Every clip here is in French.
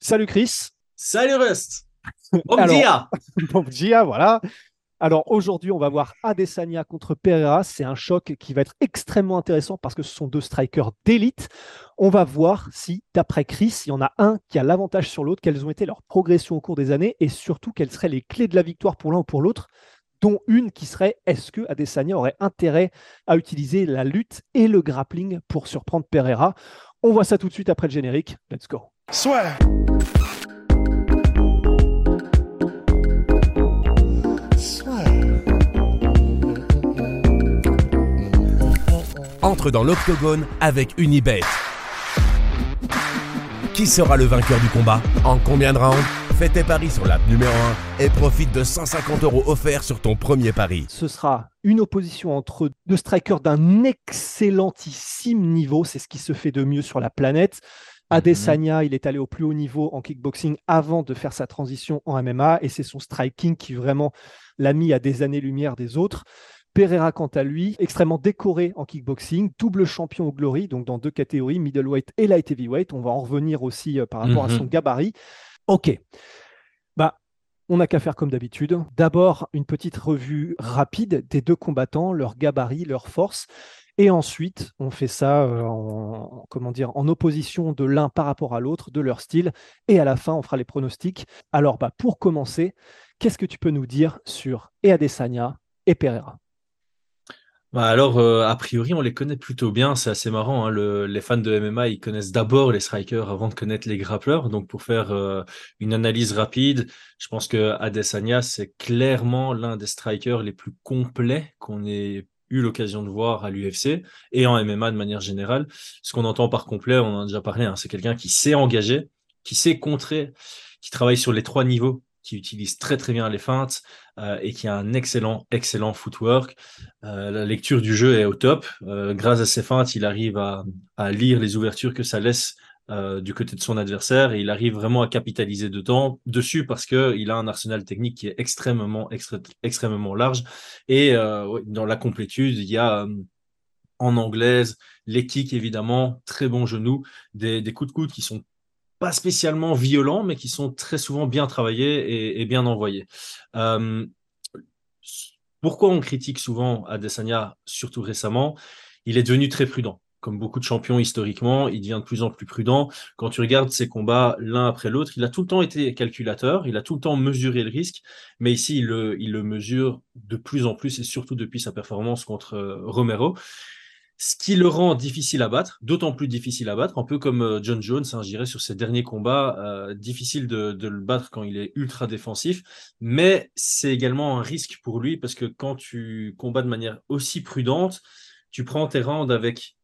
Salut Chris. Salut Rust. Bon Alors- dia. Bon dia, voilà. Alors aujourd'hui, on va voir Adesanya contre Pereira. C'est un choc qui va être extrêmement intéressant parce que ce sont deux strikers d'élite. On va voir si, d'après Chris, il y en a un qui a l'avantage sur l'autre, quelles ont été leurs progressions au cours des années et surtout quelles seraient les clés de la victoire pour l'un ou pour l'autre, dont une qui serait est-ce que Adesanya aurait intérêt à utiliser la lutte et le grappling pour surprendre Pereira? On voit ça tout de suite après le générique. Let's go. Entre dans l'octogone avec Unibet. Qui sera le vainqueur du combat? En combien de rounds? Fais tes paris sur l'app numéro 1 et profite de 150 euros offerts sur ton premier pari. ce sera une opposition entre deux strikers d'un excellentissime niveau. C'est ce qui se fait de mieux sur la planète. Adesanya, il est allé au plus haut niveau en kickboxing avant de faire sa transition en MMA et c'est son striking qui vraiment l'a mis à des années-lumière des autres. Pereira, quant à lui, extrêmement décoré en kickboxing, double champion au Glory, donc dans deux catégories, middleweight et light heavyweight. On va en revenir aussi euh, par rapport à Mhm. son gabarit. Ok. Bah, on n'a qu'à faire comme d'habitude. D'abord, une petite revue rapide des deux combattants, leur gabarit, leur force. Et ensuite, on fait ça euh, en, comment dire, en opposition de l'un par rapport à l'autre, de leur style. Et à la fin, on fera les pronostics. Alors, bah, pour commencer, qu'est-ce que tu peux nous dire sur et Adesanya et Pereira? Bah alors, euh, a priori, on les connaît plutôt bien. C'est assez marrant. hein. Le- les fans de MMA, ils connaissent d'abord les strikers avant de connaître les grappleurs. Donc, pour faire euh, une analyse rapide, je pense que Adesanya, c'est clairement l'un des strikers les plus complets qu'on ait eu l'occasion de voir à l'UFC et en MMA de manière générale. Ce qu'on entend par complet, on en a déjà parlé, hein, c'est quelqu'un qui sait engager, qui sait contrer, qui travaille sur les trois niveaux, qui utilise très très bien les feintes euh, et qui a un excellent, excellent footwork. Euh, la lecture du jeu est au top. Euh, grâce à ses feintes, il arrive à, lire les ouvertures que ça laisse du côté de son adversaire et il arrive vraiment à capitaliser dedans, dessus parce que il a un arsenal technique qui est extrêmement, extrêmement large. Et dans la complétude, il y a en anglaise les kicks évidemment, très bons genoux, des, des coups de coude qui sont pas spécialement violents, mais qui sont très souvent bien travaillés et, bien envoyés. Euh, pourquoi on critique souvent Adesanya, surtout récemment? Il est devenu très prudent. Comme beaucoup de champions historiquement, il devient de plus en plus prudent. Quand tu regardes ses combats l'un après l'autre, il a tout le temps été calculateur, il a tout le temps mesuré le risque, mais ici, il le, il le mesure de plus en plus, et surtout depuis sa performance contre euh, Romero ce qui le rend difficile à battre, d'autant plus difficile à battre, un peu comme euh, John Jones, hein, je dirais, sur ses derniers combats, euh, difficile de, de le battre quand il est ultra défensif, mais c'est également un risque pour lui parce que quand tu combats de manière aussi prudente, tu prends tes rounds avec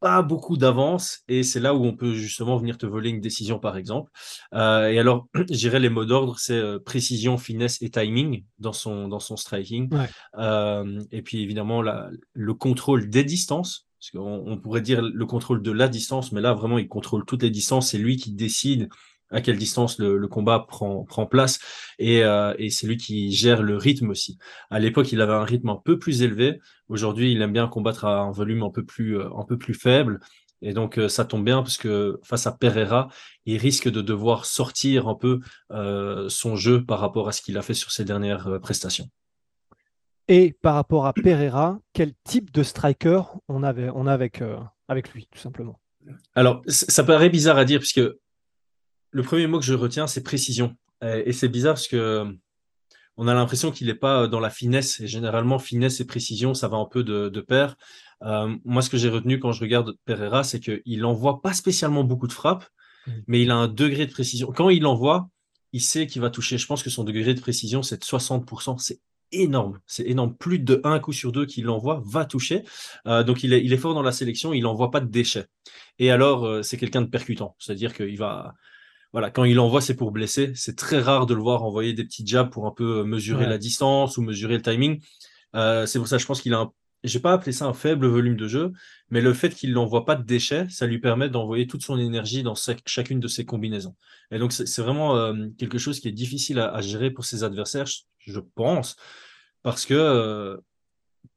pas beaucoup d'avance et c'est là où on peut justement venir te voler une décision par exemple. Euh, et alors, je dirais les mots d'ordre, c'est euh, précision, finesse et timing dans son, dans son striking. Ouais. Euh, et puis évidemment, la, le contrôle des distances, parce qu'on on pourrait dire le contrôle de la distance, mais là vraiment, il contrôle toutes les distances, c'est lui qui décide à quelle distance le, le combat prend, prend place et, euh, et c'est lui qui gère le rythme aussi. À l'époque, il avait un rythme un peu plus élevé. Aujourd'hui, il aime bien combattre à un volume un peu plus, euh, un peu plus faible. Et donc, euh, ça tombe bien parce que face à Pereira, il risque de devoir sortir un peu euh, son jeu par rapport à ce qu'il a fait sur ses dernières prestations. Et par rapport à Pereira, quel type de striker on, avait, on a avec, euh, avec lui, tout simplement? Alors, ça paraît bizarre à dire puisque le premier mot que je retiens, c'est précision. Et, et c'est bizarre parce que euh, on a l'impression qu'il n'est pas dans la finesse. Et généralement, finesse et précision, ça va un peu de, de pair. Euh, moi, ce que j'ai retenu quand je regarde Pereira, c'est qu'il n'envoie pas spécialement beaucoup de frappes, mm. mais il a un degré de précision. Quand il envoie, il sait qu'il va toucher. Je pense que son degré de précision, c'est de 60%. C'est énorme. C'est énorme. Plus de un coup sur deux qu'il envoie va toucher. Euh, donc il est, il est fort dans la sélection. Il n'envoie pas de déchets. Et alors, euh, c'est quelqu'un de percutant. C'est-à-dire qu'il va. Voilà, quand il envoie, c'est pour blesser. C'est très rare de le voir envoyer des petits jabs pour un peu mesurer la distance ou mesurer le timing. Euh, c'est pour ça, je pense qu'il a un j'ai pas appelé ça un faible volume de jeu, mais le fait qu'il n'envoie pas de déchets, ça lui permet d'envoyer toute son énergie dans chacune de ses combinaisons. Et donc, c'est vraiment euh, quelque chose qui est difficile à, gérer pour ses adversaires, je pense, parce que euh,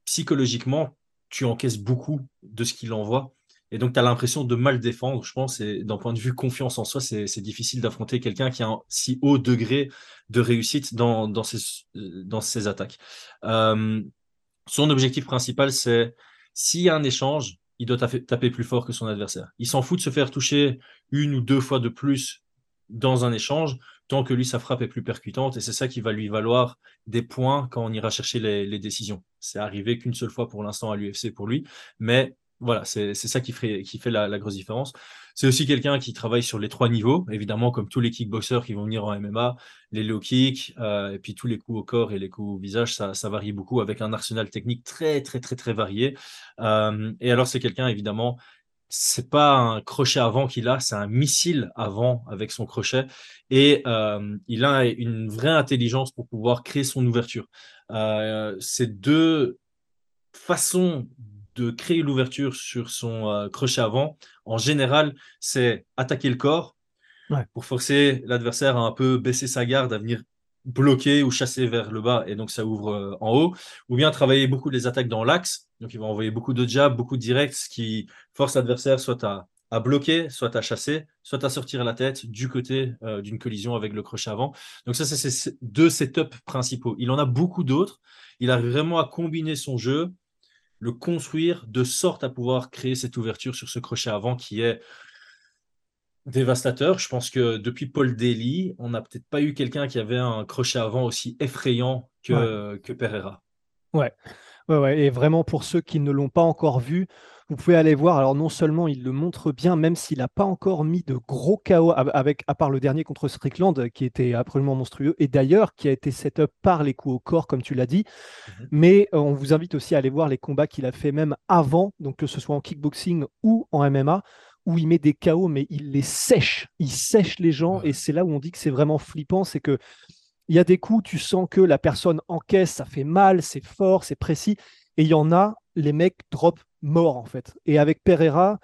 psychologiquement, tu encaisses beaucoup de ce qu'il envoie. Et donc, tu as l'impression de mal défendre, je pense. Et d'un point de vue confiance en soi, c'est difficile d'affronter quelqu'un qui a un si haut degré de réussite dans, dans, ses, dans ses attaques. Euh, son objectif principal, c'est s'il y a un échange, il doit taper plus fort que son adversaire. Il s'en fout de se faire toucher une ou deux fois de plus dans un échange, tant que lui, sa frappe est plus percutante. Et c'est ça qui va lui valoir des points quand on ira chercher les, décisions. C'est arrivé qu'une seule fois pour l'instant à l'UFC pour lui, mais voilà, c'est ça qui, qui fait la, grosse différence. C'est aussi quelqu'un qui travaille sur les trois niveaux, évidemment, comme tous les kickboxers qui vont venir en MMA, les low kicks, euh, et puis tous les coups au corps et les coups au visage, ça, varie beaucoup avec un arsenal technique très, très, très, très varié. Euh, et alors, c'est quelqu'un, évidemment, c'est pas un crochet avant qu'il a, c'est un missile avant avec son crochet. Et euh, il a une vraie intelligence pour pouvoir créer son ouverture. ces deux façons de créer l'ouverture sur son euh, crochet avant, en général, c'est attaquer le corps pour forcer l'adversaire à un peu baisser sa garde, à venir bloquer ou chasser vers le bas et donc ça ouvre euh, en haut, ou bien travailler beaucoup les attaques dans l'axe, donc il va envoyer beaucoup de jabs, beaucoup de directs, ce qui force l'adversaire soit à, à, bloquer, soit à chasser, soit à sortir la tête du côté euh, d'une collision avec le crochet avant. Donc ça, c'est ces deux setups principaux. Il en a beaucoup d'autres. Il arrive vraiment à combiner son jeu le construire de sorte à pouvoir créer cette ouverture sur ce crochet avant qui est dévastateur. Je pense que depuis Paul Daly, on n'a peut-être pas eu quelqu'un qui avait un crochet avant aussi effrayant que, que Pereira. Ouais. ouais, ouais. Et vraiment pour ceux qui ne l'ont pas encore vu, vous pouvez aller voir. Alors, non seulement il le montre bien, même s'il n'a pas encore mis de gros chaos, avec, à part le dernier contre Strickland, qui était absolument monstrueux, et d'ailleurs, qui a été set up par les coups au corps, comme tu l'as dit. Mhm. Mais euh, on vous invite aussi à aller voir les combats qu'il a fait même avant, donc que ce soit en kickboxing ou en MMA, où il met des chaos, mais il les sèche. Il sèche les gens, et c'est là où on dit que c'est vraiment flippant, c'est que. Il y a des coups, tu sens que la personne encaisse, ça fait mal, c'est fort, c'est précis. Et il y en a, les mecs drop mort en fait. Et avec Pereira,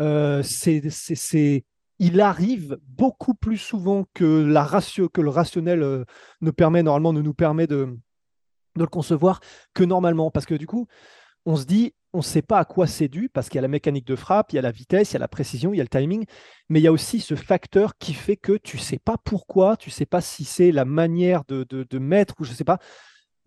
euh, c'est, il arrive beaucoup plus souvent que, la ratio, que le rationnel euh, ne permet normalement ne nous permet de, de le concevoir que normalement. Parce que du coup, on se dit, on ne sait pas à quoi c'est dû, parce qu'il y a la mécanique de frappe, il y a la vitesse, il y a la précision, il y a le timing, mais il y a aussi ce facteur qui fait que tu ne sais pas pourquoi, tu ne sais pas si c'est la manière de, de, mettre ou je ne sais pas,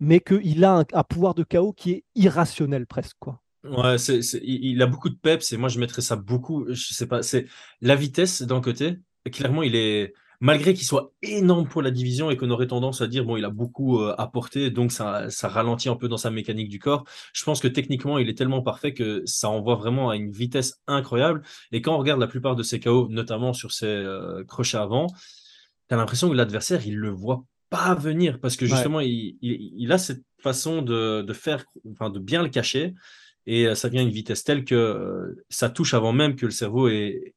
mais qu'il a un, pouvoir de chaos qui est irrationnel presque. Quoi. Ouais, il a beaucoup de peps et moi je mettrais ça beaucoup. Je sais pas, c'est la vitesse d'un côté. Clairement, il est malgré qu'il soit énorme pour la division et qu'on aurait tendance à dire bon, il a beaucoup euh, apporté, donc ça, ça ralentit un peu dans sa mécanique du corps. Je pense que techniquement, il est tellement parfait que ça envoie vraiment à une vitesse incroyable. Et quand on regarde la plupart de ses KO, notamment sur ses euh, crochets avant, tu as l'impression que l'adversaire, il le voit pas venir parce que justement, il, il, a cette façon de, de faire, enfin, de bien le cacher et euh, ça vient à une vitesse telle que euh, ça touche avant même que le cerveau ait,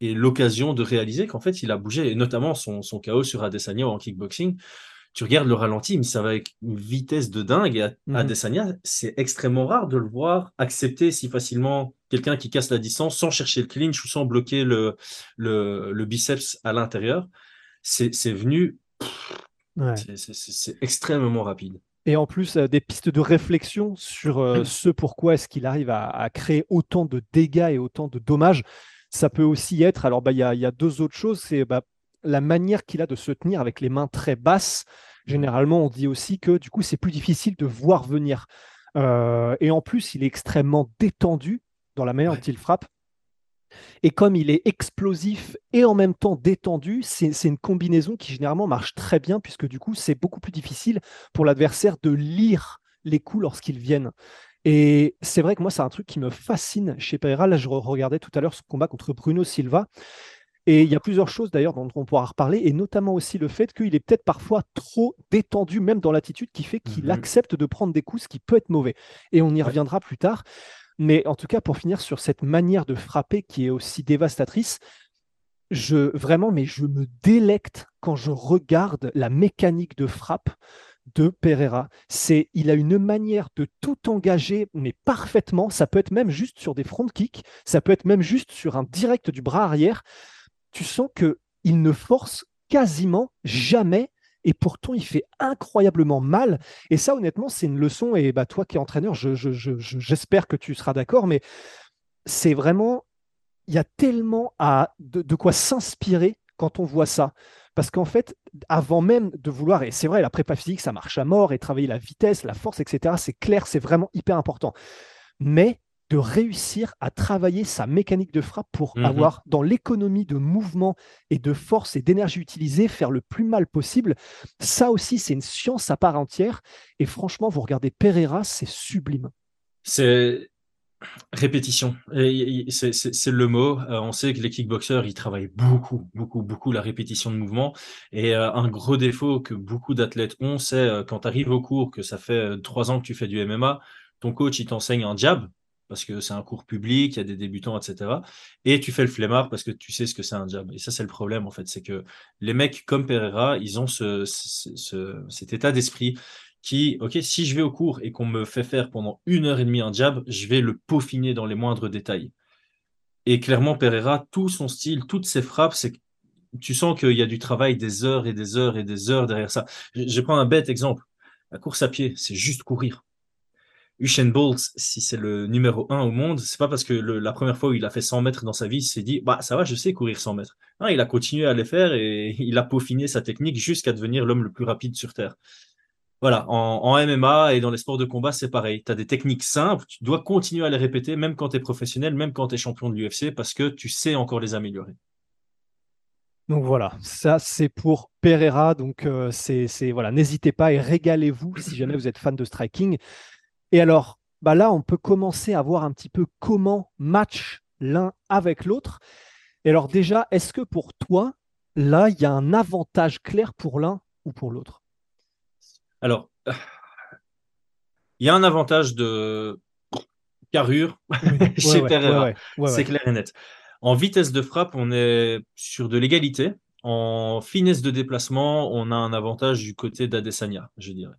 l'occasion de réaliser qu'en fait il a bougé, et notamment son, son chaos sur Adesanya en kickboxing. Tu regardes le ralenti, mais ça va avec une vitesse de dingue. Et mhm. Adesanya, c'est extrêmement rare de le voir accepter si facilement quelqu'un qui casse la distance sans chercher le clinch ou sans bloquer le, le, biceps à l'intérieur. C'est venu. C'est extrêmement rapide et en plus euh, des pistes de réflexion sur euh, ce pourquoi est-ce qu'il arrive à, créer autant de dégâts et autant de dommages. Ça peut aussi être, alors bah, il y, a, deux autres choses, c'est bah, la manière qu'il a de se tenir avec les mains très basses. Généralement, on dit aussi que du coup, c'est plus difficile de voir venir. Euh, et en plus, il est extrêmement détendu dans la manière dont il frappe. Et comme il est explosif et en même temps détendu, c'est une combinaison qui généralement marche très bien, puisque du coup, c'est beaucoup plus difficile pour l'adversaire de lire les coups lorsqu'ils viennent. Et c'est vrai que moi, c'est un truc qui me fascine chez Pereira. Là, je regardais tout à l'heure ce combat contre Bruno Silva. Et il y a plusieurs choses d'ailleurs dont on pourra reparler, et notamment aussi le fait qu'il est peut-être parfois trop détendu, même dans l'attitude, qui fait qu'il Mhm. accepte de prendre des coups, ce qui peut être mauvais. Et on y reviendra plus tard. Mais en tout cas, pour finir sur cette manière de frapper qui est aussi dévastatrice, je vraiment, mais je me délecte quand je regarde la mécanique de frappe de Pereira. C'est, il a une manière de tout engager, mais parfaitement. Ça peut être même juste sur des front kicks, ça peut être même juste sur un direct du bras arrière. Tu sens que il ne force quasiment jamais. Et pourtant, il fait incroyablement mal. Et ça, honnêtement, c'est une leçon. Et bah, toi qui es entraîneur, je- je- j'espère que tu seras d'accord. Mais c'est vraiment, il y a tellement à, de, de quoi s'inspirer quand on voit ça. Parce qu'en fait, avant même de vouloir, et c'est vrai, la prépa physique, ça marche à mort, et travailler la vitesse, la force, etc., c'est clair, c'est vraiment hyper important. Mais de réussir à travailler sa mécanique de frappe pour Mhm. avoir, dans l'économie de mouvement et de force et d'énergie utilisée, faire le plus mal possible, ça aussi, c'est une science à part entière. Et franchement, vous regardez Pereira, c'est sublime. C'est répétition. C'est le mot. Euh, on sait que les kickboxers, ils travaillent beaucoup, beaucoup, beaucoup la répétition de mouvement. Et euh, un gros défaut que beaucoup d'athlètes ont, c'est euh, quand tu arrives au cours, que ça fait trois ans que tu fais du MMA, ton coach, il t'enseigne un jab, parce que c'est un cours public, il y a des débutants, etc. Et tu fais le flemmard parce que tu sais ce que c'est un jab. Et ça, c'est le problème, en fait. C'est que les mecs comme Pereira, ils ont ce, ce- ce- cet état d'esprit qui, ok, si je vais au cours et qu'on me fait faire pendant une heure et demie un jab, je vais le peaufiner dans les moindres détails. Et clairement, Pereira, tout son style, toutes ses frappes, c'est tu sens qu'il y a du travail des heures et des heures et des heures derrière ça. Je, je prends un bête exemple. La course à pied, c'est juste courir. Usain Bolt, si c'est le numéro un au monde, c'est pas parce que la première fois où il a fait 100 mètres dans sa vie, il s'est dit, bah, ça va, je sais courir 100 mètres. Non, il a continué à les faire et il a peaufiné sa technique jusqu'à devenir l'homme le plus rapide sur Terre. Voilà, en, MMA et dans les sports de combat, c'est pareil. Tu as des techniques simples, tu dois continuer à les répéter, même quand tu es professionnel, même quand tu es champion de l'UFC, parce que tu sais encore les améliorer. Donc voilà, ça c'est pour Pereira. Donc euh, c'est c'est- voilà, n'hésitez pas et régalez-vous si jamais vous êtes fan de striking. Et alors, bah là, on peut commencer à voir un petit peu comment match l'un avec l'autre. Et alors déjà, est-ce que pour toi, là, il y a un avantage clair pour l'un ou pour l'autre? Alors, il y a un avantage de carrure chez Ouais, ouais, Pereira. ouais, ouais, ouais, c'est clair et net. En vitesse de frappe, on est sur de l'égalité. En finesse de déplacement, on a un avantage du côté d'Adesanya, je dirais.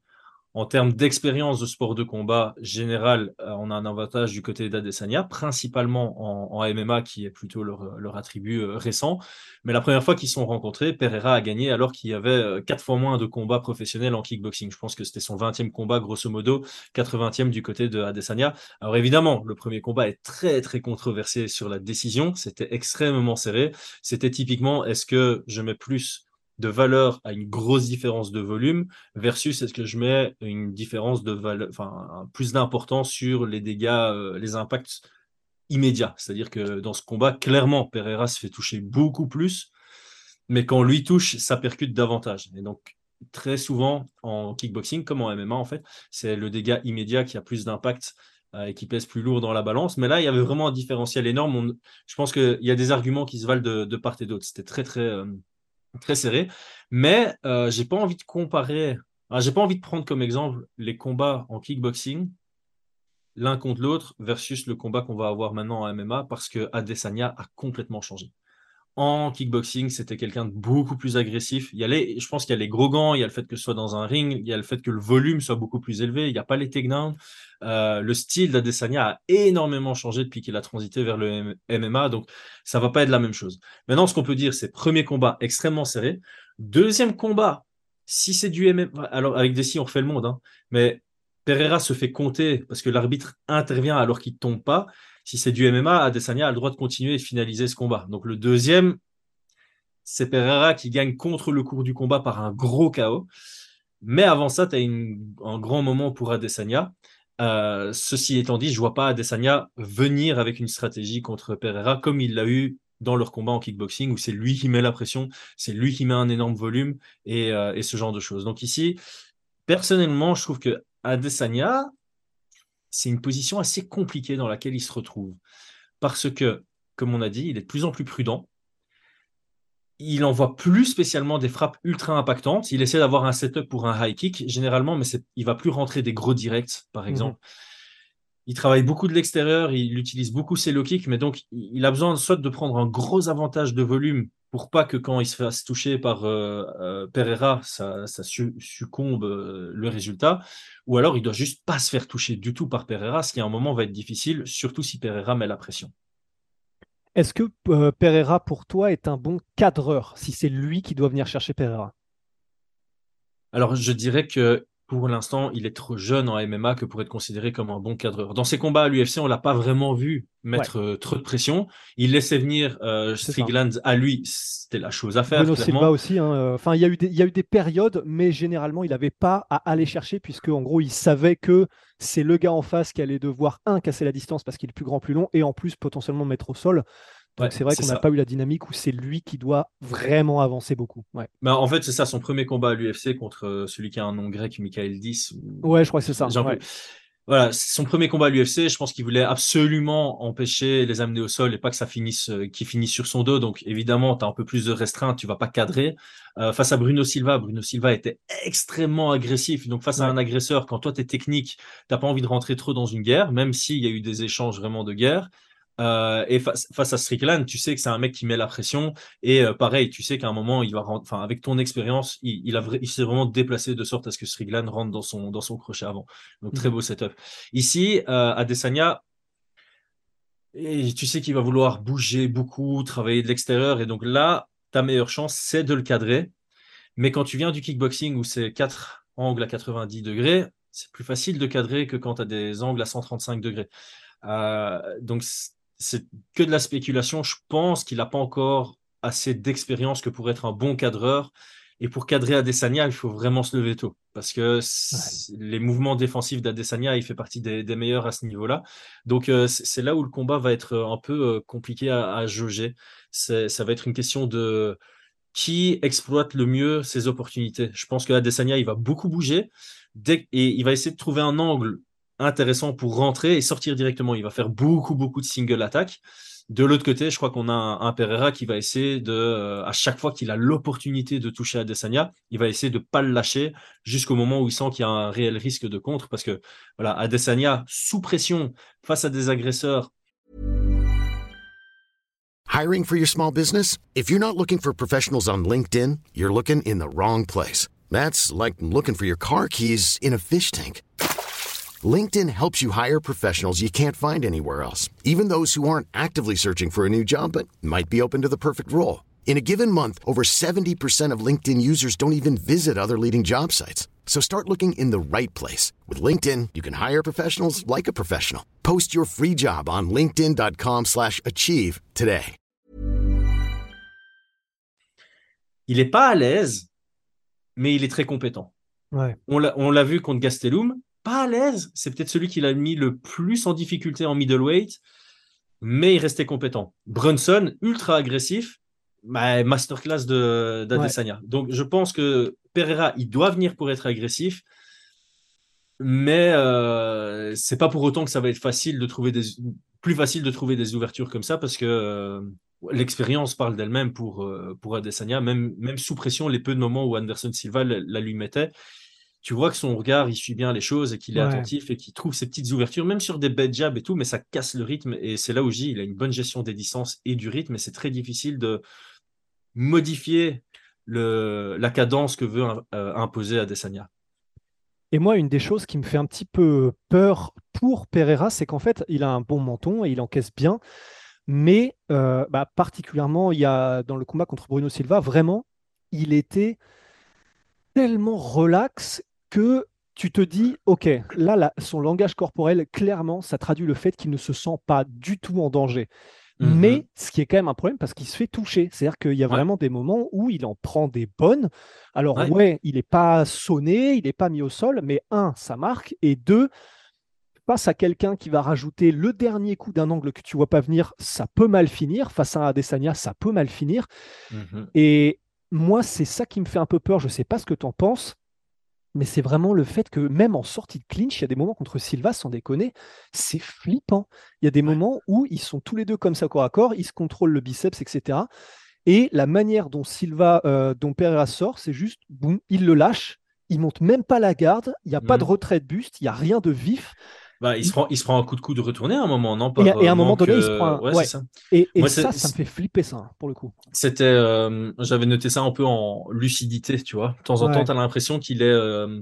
En termes d'expérience de sport de combat général, euh, on a un avantage du côté d'Adesanya, principalement en, MMA, qui est plutôt leur, leur attribut euh, récent. Mais la première fois qu'ils se sont rencontrés, Pereira a gagné alors qu'il y avait euh, quatre fois moins de combats professionnels en kickboxing. Je pense que c'était son 20e combat, grosso modo, 80e du côté de. Alors évidemment, le premier combat est très très controversé sur la décision. C'était extrêmement serré. C'était typiquement, est-ce que je mets plus de valeur à une grosse différence de volume versus est-ce que je mets une différence de valeur, enfin plus d'importance sur les dégâts, euh, les impacts immédiats? C'est-à-dire que dans ce combat, clairement, Pereira se fait toucher beaucoup plus, mais quand lui touche, ça percute davantage. Et donc très souvent en kickboxing, comme en MMA en fait, c'est le dégât immédiat qui a plus d'impact euh, et qui pèse plus lourd dans la balance. Mais là, il y avait vraiment un différentiel énorme. Je pense qu'il y a des arguments qui se valent de, de part et d'autre. C'était très, très, euh, très serré. Mais euh, j'ai pas envie de comparer. j'ai pas envie de prendre comme exemple les combats en kickboxing l'un contre l'autre versus le combat qu'on va avoir maintenant en MMA parce que Adesanya a complètement changé. En kickboxing, c'était quelqu'un de beaucoup plus agressif. Il y a les, je pense qu'il y a les gros gants, il y a le fait que ce soit dans un ring, il y a le fait que le volume soit beaucoup plus élevé, il n'y a pas les takedowns. Euh, le style d'Adesanya a énormément changé depuis qu'il a transité vers le MMA, donc ça va pas être la même chose. Maintenant, ce qu'on peut dire, c'est premier combat extrêmement serré. Deuxième combat, si c'est du MMA, alors avec des si on refait le monde, hein, mais Pereira se fait compter parce que l'arbitre intervient alors qu'il ne tombe pas. Si c'est du MMA, Adesanya a le droit de continuer et de finaliser ce combat. Donc le deuxième, c'est Pereira qui gagne contre le cours du combat par un gros chaos. Mais avant ça, tu as un grand moment pour Adesanya. Euh, ceci étant dit, je vois pas Adesanya venir avec une stratégie contre Pereira comme il l'a eu dans leur combat en kickboxing où c'est lui qui met la pression, c'est lui qui met un énorme volume et, euh, et ce genre de choses. Donc ici, personnellement, je trouve que Adesanya, c'est une position assez compliquée dans laquelle il se retrouve. Parce que, comme on a dit, il est de plus en plus prudent. Il envoie plus spécialement des frappes ultra impactantes. Il essaie d'avoir un setup pour un high kick, généralement, mais il va plus rentrer des gros directs, par Mhm. exemple. Il travaille beaucoup de l'extérieur, il utilise beaucoup ses low kicks, mais donc il a besoin soit de prendre un gros avantage de volume pour pas que quand il se fasse toucher par euh, euh, Pereira, ça, ça su- succombe euh, le résultat, ou alors il doit juste pas se faire toucher du tout par Pereira, ce qui à un moment va être difficile, surtout si Pereira met la pression. Est-ce que euh, Pereira, pour toi, est un bon cadreur, si c'est lui qui doit venir chercher Pereira? Alors je dirais que pour l'instant, il est trop jeune en MMA que pour être considéré comme un bon cadreur. Dans ses combats à l'UFC, on l'a pas vraiment vu mettre euh, trop de pression. Il laissait venir euh. Strickland à lui, c'était la chose à faire. Bruno clairement. Silva aussi. hein, Enfin, il y, a eu des- il y a eu des périodes, mais généralement, il n'avait pas à aller chercher, puisque en gros, il savait que c'est le gars en face qui allait devoir, un, casser la distance parce qu'il est plus grand, plus long, et en plus, potentiellement mettre au sol. Ouais, c'est vrai qu'on n'a pas eu la dynamique où c'est lui qui doit vraiment avancer beaucoup. Ouais, Bah, en fait, c'est ça, son premier combat à l'UFC contre euh, celui qui a un nom grec, Michael 10. ouais je crois que c'est ça. Peu-. Voilà, son premier combat à l'UFC, je pense qu'il voulait absolument empêcher les amener au sol et pas que ça finisse, euh, qu'ils finissent sur son dos. Donc évidemment, tu as un peu plus de restreintes, tu vas pas cadrer. Euh, face à Bruno Silva, Bruno Silva était extrêmement agressif. Donc face à un agresseur, quand toi tu es technique, t'as pas envie de rentrer trop dans une guerre, même s'il y a eu des échanges vraiment de guerre. Euh, et face, face à Strickland, tu sais que c'est un mec qui met la pression. Et euh, pareil, tu sais qu'à un moment, il va enfin, avec ton expérience, il, s'est vraiment déplacé de sorte à ce que Strickland rentre dans son, dans son crochet avant. Donc, très Mhm. beau setup. Ici, euh, Adesanya, et tu sais qu'il va vouloir bouger beaucoup, travailler de l'extérieur. Et donc là, ta meilleure chance, c'est de le cadrer. Mais quand tu viens du kickboxing où c'est quatre angles à 90 degrés, c'est plus facile de cadrer que quand tu as des angles à 135 degrés. Euh, donc, c'est que de la spéculation. Je pense qu'il n'a pas encore assez d'expérience que pour être un bon cadreur. Et pour cadrer Adesanya, il faut vraiment se lever tôt. Parce que les mouvements défensifs d'Adesanya, il fait partie des, des meilleurs à ce niveau-là. Donc, euh, c'est là où le combat va être un peu euh, compliqué à, à jauger. Ça va être une question de qui exploite le mieux ses opportunités. Je pense que Adesanya, il va beaucoup bouger dès, et il va essayer de trouver un angle intéressant pour rentrer et sortir directement. Il va faire beaucoup, beaucoup de single attack. De l'autre côté, je crois qu'on a un, Pereira qui va essayer de, euh, à chaque fois qu'il a l'opportunité de toucher Adesanya, il va essayer de pas le lâcher jusqu'au moment où il sent qu'il y a un réel risque de contre parce que voilà, Adesanya sous pression face à des agresseurs Hiring for your small business? If you're not looking for professionals on LinkedIn, you're looking in the wrong place. That's like looking for your car keys in a fish tank. LinkedIn helps you hire professionals you can't find anywhere else, even those who aren't actively searching for a new job but might be open to the perfect role. In a given month, over 70% of LinkedIn users don't even visit other leading job sites. So start looking in the right place. With LinkedIn, you can hire professionals like a professional. Post your free job on linkedin.com/achieve slash achieve today. il n'est pas à l'aise, mais il est très compétent. Ouais. On l'a vu contre Gastelum, pas à l'aise. C'est peut-être celui qui l'a mis le plus en difficulté en middleweight, mais il restait compétent. Brunson, ultra agressif, bah, masterclass de- d'Adesanya. Donc je pense que Pereira, il doit venir pour être agressif, mais euh, c'est pas pour autant que ça va être facile de trouver des plus facile de trouver des ouvertures comme ça parce que euh, l'expérience parle d'elle-même pour, euh, pour Adesanya, même, même sous pression, les peu de moments où Anderson Silva la, la lui mettait, tu vois que son regard, il suit bien les choses et qu'il est Ouais. attentif et qu'il trouve ses petites ouvertures, même sur des bad jabs et tout, mais ça casse le rythme. Et c'est là où je dis, il a une bonne gestion des distances et du rythme, et c'est très difficile de modifier le, la cadence que veut euh, imposer Adesanya. Et moi, une des choses qui me fait un petit peu peur pour Pereira, c'est qu'en fait, il a un bon menton et il encaisse bien. Mais euh, bah, particulièrement, il y a dans le combat contre Bruno Silva, vraiment, il était tellement relax que tu te dis, OK, là, là, son langage corporel, clairement, ça traduit le fait qu'il ne se sent pas du tout en danger. Mhm. Mais ce qui est quand même un problème parce qu'il se fait toucher. C'est-à-dire qu'il y a Ouais. vraiment des moments où il en prend des bonnes. Alors, Ouais. ouais, il n'est pas sonné, il n'est pas mis au sol, mais un, ça marque. Et deux, face à quelqu'un qui va rajouter le dernier coup d'un angle que tu vois pas venir, ça peut mal finir. Face à un Adesanya, ça peut mal finir. Mhm. Et moi, c'est ça qui me fait un peu peur. Je sais pas ce que tu en penses. Mais c'est vraiment le fait que même en sortie de clinch, il y a des moments contre Silva, sans déconner, c'est flippant. Il y a des moments où ils sont tous les deux comme ça corps à corps, ils se contrôlent le biceps, etc. Et la manière dont Silva, euh, dont Pereira sort, c'est juste, boum, il le lâche, il monte même pas la garde, il n'y a pas de Mhm. retrait de buste, il n'y a rien de vif. Bah, il, se prend, il se prend un coup de coude retourné à un moment, non? Et à- Par, et à un moment donné, il se prend un- Ouais, ça. Et, et Moi, ça, ça me fait flipper ça, hein, pour le coup. C'était, euh, j'avais noté ça un peu en lucidité, tu vois? De temps en Ouais. temps, tu as l'impression qu'il est, euh,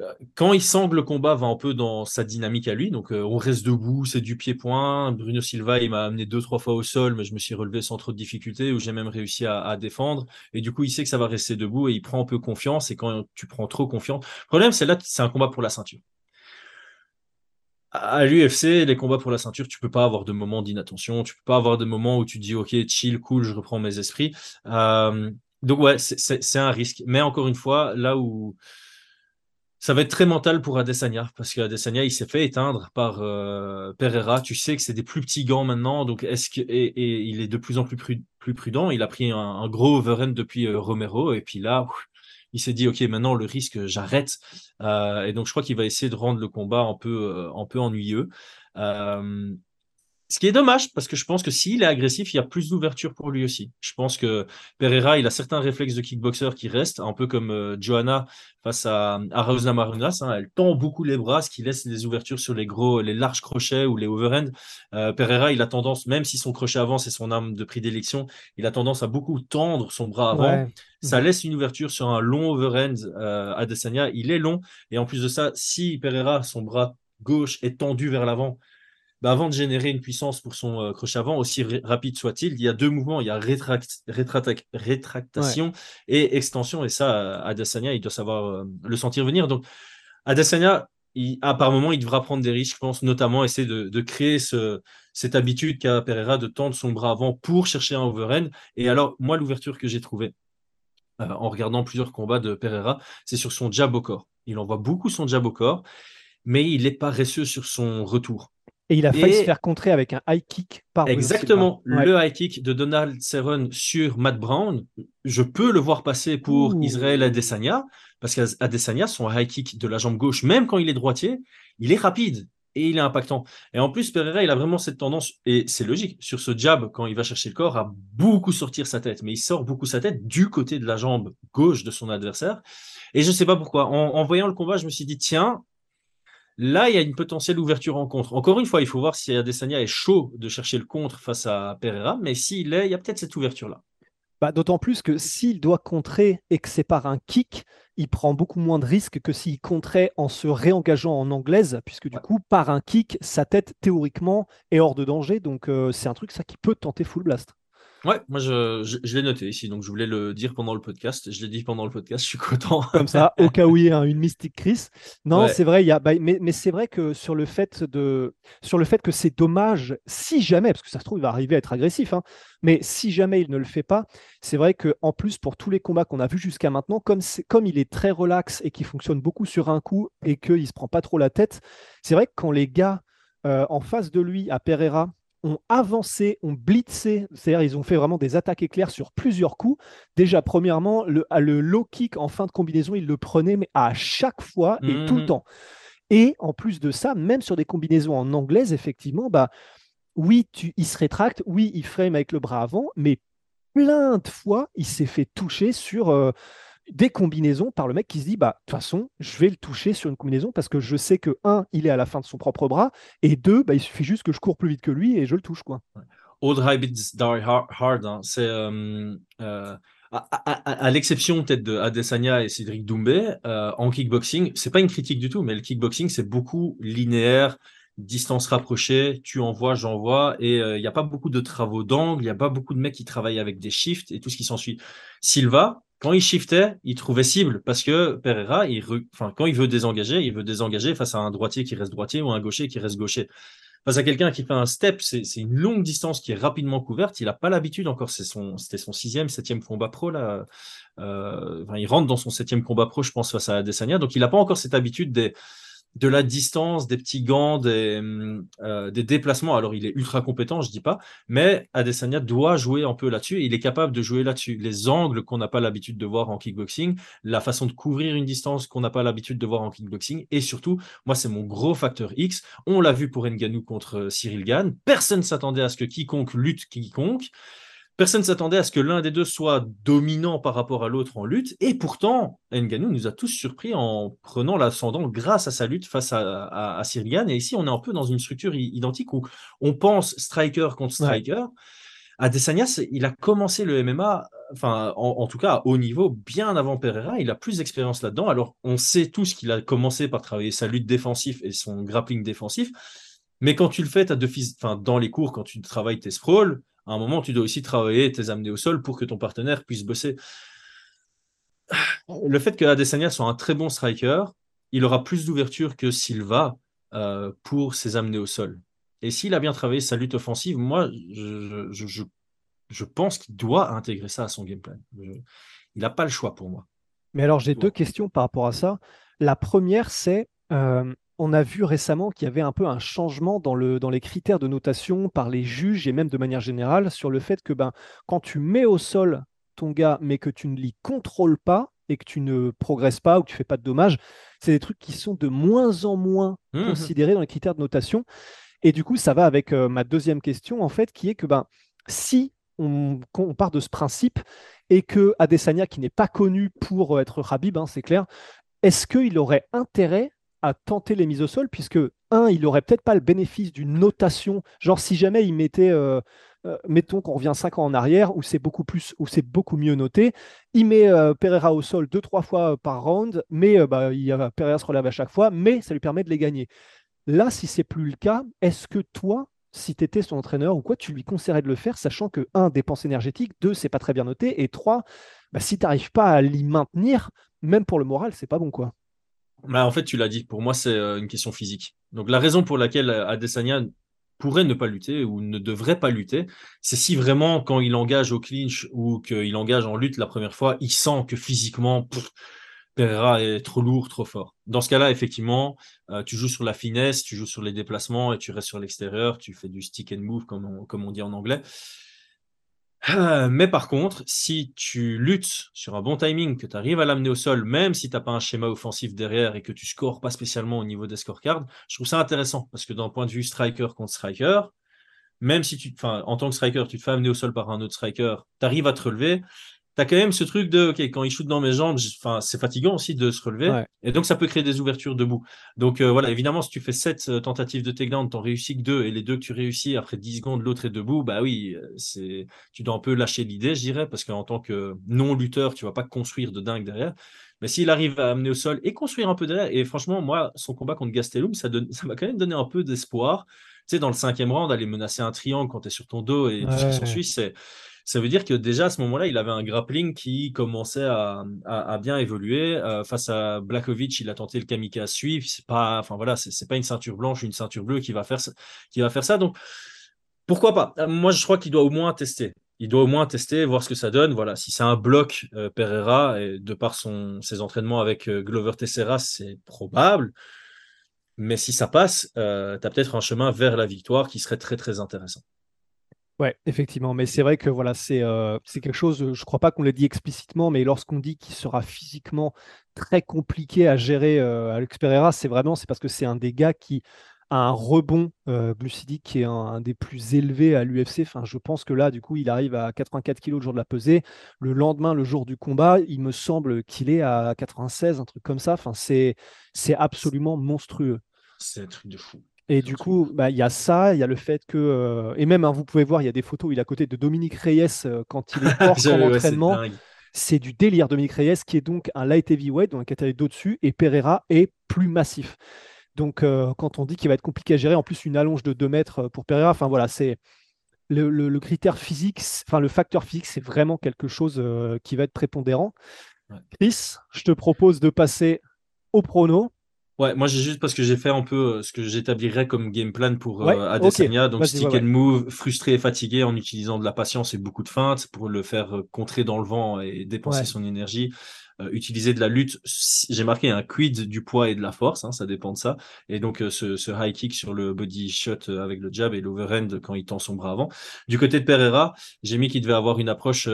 euh, quand il sent que le combat va un peu dans sa dynamique à lui, donc euh, on reste debout, c'est du pied-point. Bruno Silva, il m'a amené deux, trois fois au sol, mais je me suis relevé sans trop de difficulté, où j'ai même réussi à, à défendre. Et du coup, il sait que ça va rester debout et il prend un peu confiance. Et quand tu prends trop confiance, le problème, c'est là, c'est un combat pour la ceinture. À l'UFC, les combats pour la ceinture, tu peux pas avoir de moments d'inattention, tu peux pas avoir de moments où tu dis ok, chill, cool, je reprends mes esprits. Euh, donc ouais, c'est- un risque. Mais encore une fois, là où ça va être très mental pour Adesanya, parce qu'Adesanya, il s'est fait éteindre par euh, Pereira. Tu sais que c'est des plus petits gants maintenant, donc est-ce que et, il est de plus en plus, pru- plus prudent. Il a pris un, un gros overhand depuis euh, Romero, et puis là, ouf, il s'est dit ok, maintenant le risque, j'arrête. Euh, et donc je crois qu'il va essayer de rendre le combat un peu, euh, ennuyeux. Euh, ce qui est dommage, parce que je pense que s'il est agressif, il y a plus d'ouverture pour lui aussi. Je pense que Pereira, il a certains réflexes de kickboxer qui restent, un peu comme euh, Johanna face à, à Rose Namarunas. hein. Elle tend beaucoup les bras, ce qui laisse des ouvertures sur les gros, les larges crochets ou les overhands. Euh, Pereira, il a tendance, même si son crochet avant, c'est son arme de prédilection, il a tendance à beaucoup tendre son bras avant. Ouais. Ça laisse une ouverture sur un long overhand euh, Adesanya. Il est long. Et en plus de ça, si Pereira, son bras gauche est tendu vers l'avant, bah, avant de générer une puissance pour son euh, crochet avant, aussi rapide soit-il, il y a deux mouvements. Il y a rétract- rétrac- rétractation et extension. Et ça, euh, Adesanya, il doit savoir euh, le sentir venir. Donc, Adesanya, il, à par moment, il devra prendre des risques, je pense, notamment essayer de, de créer ce, cette habitude qu'a Pereira de tendre son bras avant pour chercher un overhand. Et alors, moi, l'ouverture que j'ai trouvée euh, en regardant plusieurs combats de Pereira, c'est sur son jab au corps. Il envoie beaucoup son jab au corps, mais il est paresseux sur son retour. Et il a failli Et- se faire contrer avec un high kick par Exactement. Ouais. le high kick de Donald Cerrone sur Matt Brown, je peux le voir passer pour Ouh. Israël Adesanya, parce qu'Adesanya, son high kick de la jambe gauche, même quand il est droitier, il est rapide et il est impactant. Et en plus, Pereira, il a vraiment cette tendance, et c'est logique, sur ce jab, quand il va chercher le corps, à beaucoup sortir sa tête. Mais il sort beaucoup sa tête du côté de la jambe gauche de son adversaire. Et je sais pas pourquoi. En, en voyant le combat, je me suis dit, tiens, Là, il y a une potentielle ouverture en contre. Encore une fois, il faut voir si Adesanya est chaud de chercher le contre face à Pereira, mais s'il est, il y a peut-être cette ouverture-là. Bah, D'autant plus que s'il doit contrer et que c'est par un kick, il prend beaucoup moins de risques que s'il contrait en se réengageant en anglaise, puisque du Ouais. coup, par un kick, sa tête théoriquement est hors de danger. Donc euh, c'est un truc ça qui peut tenter full blast. Ouais, moi je, je, je l'ai noté ici, donc je voulais le dire pendant le podcast. Je l'ai dit pendant le podcast, je suis content. Comme ça, au cas où il y a une mystique Chris. Non, Ouais. c'est vrai, il y a, bah, mais, mais c'est vrai que sur le fait de, sur le fait que c'est dommage, si jamais, parce que ça se trouve, il va arriver à être agressif, hein, mais si jamais il ne le fait pas, c'est vrai que en plus pour tous les combats qu'on a vus jusqu'à maintenant, comme, c'est- comme il est très relax et qu'il fonctionne beaucoup sur un coup et qu'il se prend pas trop la tête, c'est vrai que quand les gars euh, en face de lui à Pereira ont avancé, ont blitzé, c'est-à-dire ils ont fait vraiment des attaques éclairs sur plusieurs coups. Déjà, premièrement, le, le low kick en fin de combinaison, il le prenait mais à chaque fois et tout le temps. Et en plus de ça, même sur des combinaisons en anglaise, effectivement, bah, oui, tu, il se rétracte, oui, il frame avec le bras avant, mais plein de fois, il s'est fait toucher sur euh, des combinaisons par le mec qui se dit, bah, de toute façon, je vais le toucher sur une combinaison parce que je sais que, un, il est à la fin de son propre bras, et deux, bah, il suffit juste que je cours plus vite que lui et je le touche. quoi. Old Habits Die Har- Hard, hein, c'est euh, euh, à, l'exception peut-être de Adesanya et Cédric Doumbé, euh, en kickboxing, c'est pas une critique du tout, mais le kickboxing c'est beaucoup linéaire, distance rapprochée, tu envoies, j'envoie, et euh, il n'y a pas beaucoup de travaux d'angle, il n'y a pas beaucoup de mecs qui travaillent avec des shifts et tout ce qui s'ensuit. Silva, quand il shiftait, il trouvait cible parce que Pereira, quand il veut désengager, il veut désengager face à un droitier qui reste droitier ou un gaucher qui reste gaucher face à quelqu'un qui fait un step, c'est une longue distance qui est rapidement couverte. Il n'a pas l'habitude encore. C'était son sixième, septième combat pro là. Euh, enfin, il rentre dans son septième combat pro, je pense, face à Adesanya. Donc, il n'a pas encore cette habitude des, de la distance, des petits gants, des, euh, des déplacements. Alors, il est ultra compétent, je dis pas, mais Adesanya doit jouer un peu là-dessus. Il est capable de jouer là-dessus. Les angles qu'on n'a pas l'habitude de voir en kickboxing, la façon de couvrir une distance qu'on n'a pas l'habitude de voir en kickboxing, et surtout, moi, c'est mon gros facteur X. On l'a vu pour Nganou contre Cyril Gann. Personne s'attendait à ce que quiconque lutte quiconque. Personne ne s'attendait à ce que l'un des deux soit dominant par rapport à l'autre en lutte. Et pourtant, Nganou nous a tous surpris en prenant l'ascendant grâce à sa lutte face à, à, Et ici, on est un peu dans une structure identique où on pense striker contre striker. Ouais. Adesanya, il a commencé le MMA, enfin, en, tout cas à haut niveau, bien avant Pereira. Il a plus d'expérience là-dedans. Alors, on sait tous qu'il a commencé par travailler sa lutte défensive et son grappling défensif. Mais quand tu le fais, as deux enfin, dans les cours, quand tu travailles tes sprawls, à un moment, tu dois aussi travailler tes amener au sol pour que ton partenaire puisse bosser. Le fait que Adesanya soit un très bon striker, il aura plus d'ouverture que Silva euh, pour ses amener au sol. Et s'il a bien travaillé sa lutte offensive, moi, je, je, je, je pense qu'il doit intégrer ça à son game plan. il n'a pas le choix pour moi. Mais alors, j'ai deux questions par rapport à ça. La première, c'est euh, on a vu récemment qu'il y avait un peu un changement dans, le, dans les critères de notation par les juges et même de manière générale sur le fait que ben, quand tu mets au sol ton gars mais que tu ne l'y contrôles pas et que tu ne progresses pas ou que tu fais pas de dommages, c'est des trucs qui sont de moins en moins mmh considérés dans les critères de notation. Et du coup, ça va avec euh, ma deuxième question en fait, qui est que ben, si on, on part de ce principe et que Adesanya, qui n'est pas connu pour être Habib, hein, c'est clair, est-ce qu'il aurait intérêt à tenter les mises au sol, puisque, un, il aurait peut-être pas le bénéfice d'une notation, genre si jamais il mettait, euh, euh, mettons qu'on revient cinq ans en arrière, où c'est beaucoup plus, où c'est beaucoup mieux noté, il met euh, Pereira au sol deux, trois fois par round, mais bah, il, Pereira se relève à chaque fois, mais ça lui permet de les gagner. Là, si c'est plus le cas, est-ce que toi, si tu étais son entraîneur ou quoi, tu lui conseillerais de le faire, sachant que, un, dépense énergétique, deux, c'est pas très bien noté, et trois, bah, si tu n'arrives pas à l'y maintenir, même pour le moral, c'est pas bon, quoi. Bah, en fait, tu l'as dit, pour moi, c'est euh, une question physique. Donc, la raison pour laquelle euh, Adesanya pourrait ne pas lutter ou ne devrait pas lutter, c'est si vraiment, quand il engage au clinch ou qu'il engage en lutte la première fois, il sent que physiquement, Pereira est trop lourd, trop fort. Dans ce cas-là, effectivement, euh, tu joues sur la finesse, tu joues sur les déplacements et tu restes sur l'extérieur, tu fais du stick and move, comme comme on dit en anglais. Euh, mais par contre, si tu luttes sur un bon timing, que tu arrives à l'amener au sol, même si tu n'as pas un schéma offensif derrière et que tu scores pas spécialement au niveau des scorecards, je trouve ça intéressant parce que d'un point de vue striker contre striker, même si tu, en tant que striker, tu te fais amener au sol par un autre striker, tu arrives à te relever, tu quand même ce truc de, OK, quand il shoot dans mes jambes, enfin, c'est fatigant aussi de se relever. Et donc, ça peut créer des ouvertures debout. Donc, euh, voilà, évidemment, si tu fais 7 euh, tentatives de takedown, t'en réussis que deux, et les deux que tu réussis après 10 secondes, l'autre est debout, bah oui, euh, c'est, tu dois un peu lâcher l'idée, je dirais, parce qu'en tant que non-lutteur, tu vas pas construire de dingue derrière. Mais s'il arrive à amener au sol et construire un peu derrière, et franchement, moi, son combat contre Gastelum, ça, donne, ça m'a quand même donné un peu d'espoir. Tu sais, dans le cinquième round, aller menacer un triangle quand tu es sur ton dos et tout ce qui s'ensuit, c'est ça veut dire que déjà à ce moment-là, il avait un grappling qui commençait à, bien évoluer. Euh, face à Blakovic, il a tenté le kamikaze suivre. C'est pas, enfin voilà, c'est pas une ceinture blanche, une ceinture bleue qui va faire, qui va faire ça. Donc pourquoi pas? Euh, Moi, je crois qu'il doit au moins tester. Il doit au moins tester, voir ce que ça donne. Voilà, si c'est un bloc euh, Pereira, et de par ses entraînements avec Glover Teixeira, c'est probable. Mais si ça passe, tu as peut-être un chemin vers la victoire qui serait très très intéressant. Ouais, effectivement, mais c'est vrai que voilà, c'est euh, quelque chose, je ne crois pas qu'on l'ait dit explicitement, mais lorsqu'on dit qu'il sera physiquement très compliqué à gérer euh, Alex Pereira, c'est vraiment c'est parce que c'est un des gars qui a un rebond euh, glucidique qui est un, des plus élevés à l'UFC. Enfin, je pense que là, du coup, il arrive à 84 kg le jour de la pesée. Le lendemain, le jour du combat, il me semble qu'il est à 96, un truc comme ça. Enfin, c'est absolument monstrueux. C'est un truc de fou. Et du coup, bah, il y a ça, il y a le fait que. Euh, et même, hein, vous pouvez voir, il y a des photos il est à côté de Dominique Reyes euh, quand il est hors en entraînement. C'est du délire, Dominique Reyes, qui est donc un light heavyweight, donc un catégorie d'au-dessus, et Pereira est plus massif. Donc, euh, quand on dit qu'il va être compliqué à gérer, en plus, une allonge de 2 mètres pour Pereira, enfin voilà, c'est. Le, critère physique, enfin le facteur physique, c'est vraiment quelque chose qui va être prépondérant. Chris, je te propose de passer au prono. Ouais, moi j'ai juste parce que j'ai fait un peu euh, ce que j'établirais comme game plan pour euh, Adesanya, donc stick and move, frustré et fatigué en utilisant de la patience et beaucoup de feintes pour le faire euh, contrer dans le vent et dépenser son énergie. Euh, utiliser de la lutte. J'ai marqué un quid du poids et de la force, hein, ça dépend de ça. Et donc euh, ce, ce, high kick sur le body shot euh, avec le jab et l'overhand quand il tend son bras avant. Du côté de Pereira, j'ai mis qu'il devait avoir une approche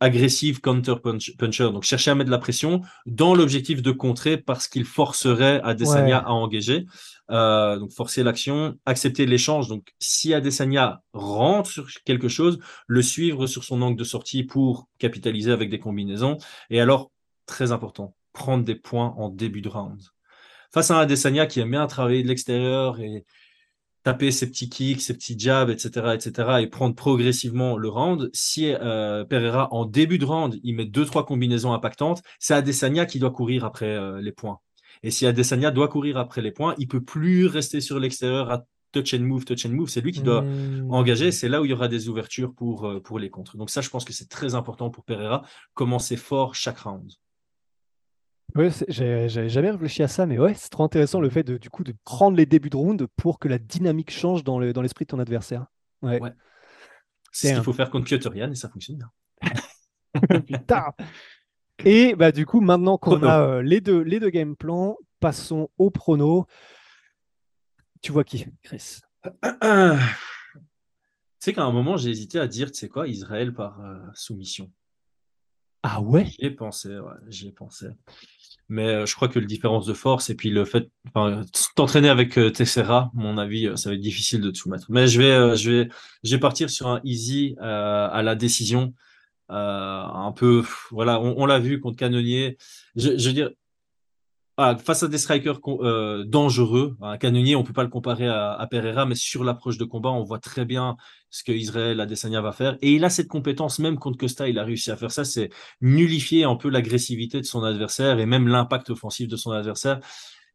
agressive counter puncher, donc chercher à mettre de la pression dans l'objectif de contrer parce qu'il forcerait Adesanya à engager. Euh, donc forcer l'action, accepter l'échange. Donc si Adesanya rentre sur quelque chose, le suivre sur son angle de sortie pour capitaliser avec des combinaisons. Et alors, très important, prendre des points en début de round. Face à Adesanya qui aime bien travailler de l'extérieur et taper ses petits kicks, ses petits jabs, etc., etc., et prendre progressivement le round. Si euh, Pereira, en début de round, il met deux, trois combinaisons impactantes, c'est Adesanya qui doit courir après euh, les points. Et si Adesanya doit courir après les points, il peut plus rester sur l'extérieur à touch and move, touch and move. C'est lui qui doit mmh. engager. C'est là où il y aura des ouvertures pour, euh, pour les contres. Donc ça, je pense que c'est très important pour Pereira. Commencer fort chaque round. Oui, j'ai jamais réfléchi à ça, mais ouais, c'est trop intéressant le fait de, du coup, de prendre les débuts de round pour que la dynamique change dans l'esprit le, dans de ton adversaire. Ouais. C'est ce qu'il faut faire contre Piotr et ça fonctionne bien. Putain et bah, du coup, maintenant qu'on a euh, les, deux, les deux game plans, passons au prono. Tu vois qui, Chris? Tu sais qu'à un moment, j'ai hésité à dire, tu sais quoi, Israël par euh, soumission. Ah ouais? J'y ai pensé, ouais, j'y ai pensé. Mais euh, je crois que la différence de force et puis le fait, t'entraîner avec Tessera, mon avis, ça va être difficile de te soumettre. Mais je vais, je vais, je vais partir sur un easy à la décision. Euh, un peu, voilà, on, l'a vu contre Canonnier. Je, veux dire, ah, face à des strikers euh, dangereux, un canonnier, on peut pas le comparer à, Pereira, mais sur l'approche de combat, on voit très bien ce que Israël Adesanya va faire. Et il a cette compétence, même contre Costa, il a réussi à faire ça, c'est nullifier un peu l'agressivité de son adversaire et même l'impact offensif de son adversaire.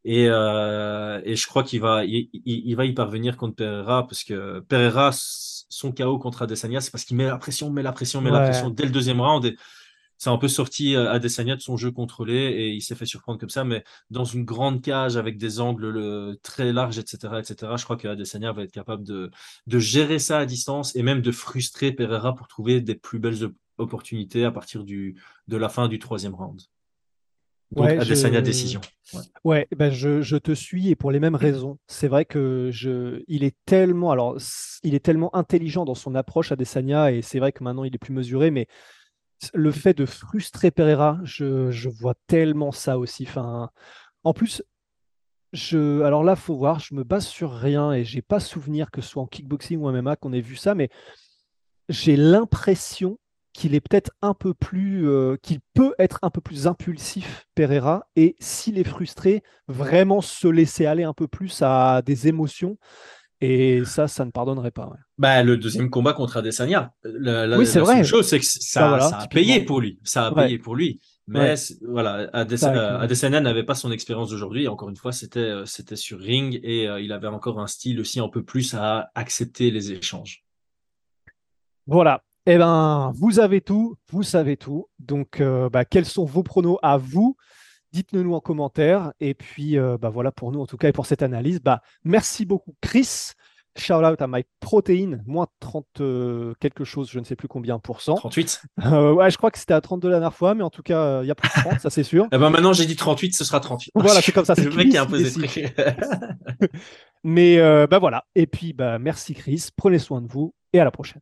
Et, euh, je crois qu'il va, il, va y parvenir contre Pereira, parce que Pereira, son chaos contre Adesanya, c'est parce qu'il met la pression, met la pression, met la pression dès le deuxième round. Et c'est un peu sorti euh, Adesanya de son jeu contrôlé et il s'est fait surprendre comme ça. Mais dans une grande cage avec des angles très larges, etc., etc., je crois que Adesanya va être capable de, de gérer ça à distance et même de frustrer Pereira pour trouver des plus belles opportunités à partir du, de la fin du troisième round. Donc, ouais, Adesanya décision. Ouais, ben je, je, te suis et pour les mêmes raisons. C'est vrai que je, il est tellement, alors, il est tellement intelligent dans son approche Adesanya et c'est vrai que maintenant il est plus mesuré, mais le fait de frustrer Pereira, je, je vois tellement ça aussi. Enfin, en plus, je, alors là, faut voir, je me base sur rien et j'ai pas souvenir que ce soit en kickboxing ou en MMA qu'on ait vu ça, mais j'ai l'impression qu'il est peut-être un peu plus, euh, qu'il peut être un peu plus impulsif, Pereira, et s'il est frustré, vraiment se laisser aller un peu plus à des émotions. Et ça, ça ne pardonnerait pas. Bah, le deuxième combat contre Adesanya, la, oui, c'est vrai. chose, c'est que ça, bah, a payé pour lui. Ça a payé pour lui. Mais voilà, Adesanya n'avait pas son expérience d'aujourd'hui. Encore une fois, c'était euh, c'était sur ring et euh, il avait encore un style aussi un peu plus à accepter les échanges. Voilà, eh bien, vous avez tout, vous savez tout. Donc, euh, bah, quels sont vos pronos à vous? Dites-le nous en commentaire. Et puis, euh, bah, voilà pour nous en tout cas et pour cette analyse. Bah, merci beaucoup, Chris. Shout out à My Protein, moins 30 euh, quelque chose, je ne sais plus combien pour cent. 38 Ouais, je crois que c'était à 32 la dernière fois, mais en tout cas, il y a plus de 30, ça c'est sûr. Eh ben maintenant, j'ai dit 38, ce sera 38. Voilà, c'est comme ça. C'est le mec qui a imposé Mais bah voilà. Et puis, bah, merci Chris, prenez soin de vous et à la prochaine.